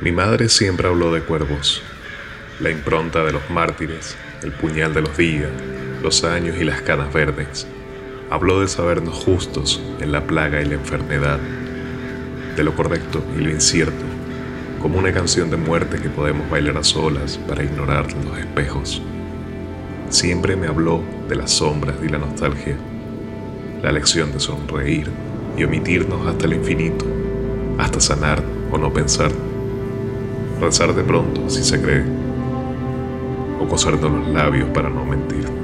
Mi madre siempre habló de cuervos, la impronta de los mártires, el puñal de los días, los años y las canas verdes. Habló de sabernos justos en la plaga y la enfermedad, de lo correcto y lo incierto, como una canción de muerte que podemos bailar a solas para ignorar los espejos. Siempre me habló de las sombras y la nostalgia, la lección de sonreír y omitirnos hasta el infinito, hasta sanar o no pensar, rezar de pronto si se cree, o cosernos los labios para no mentir.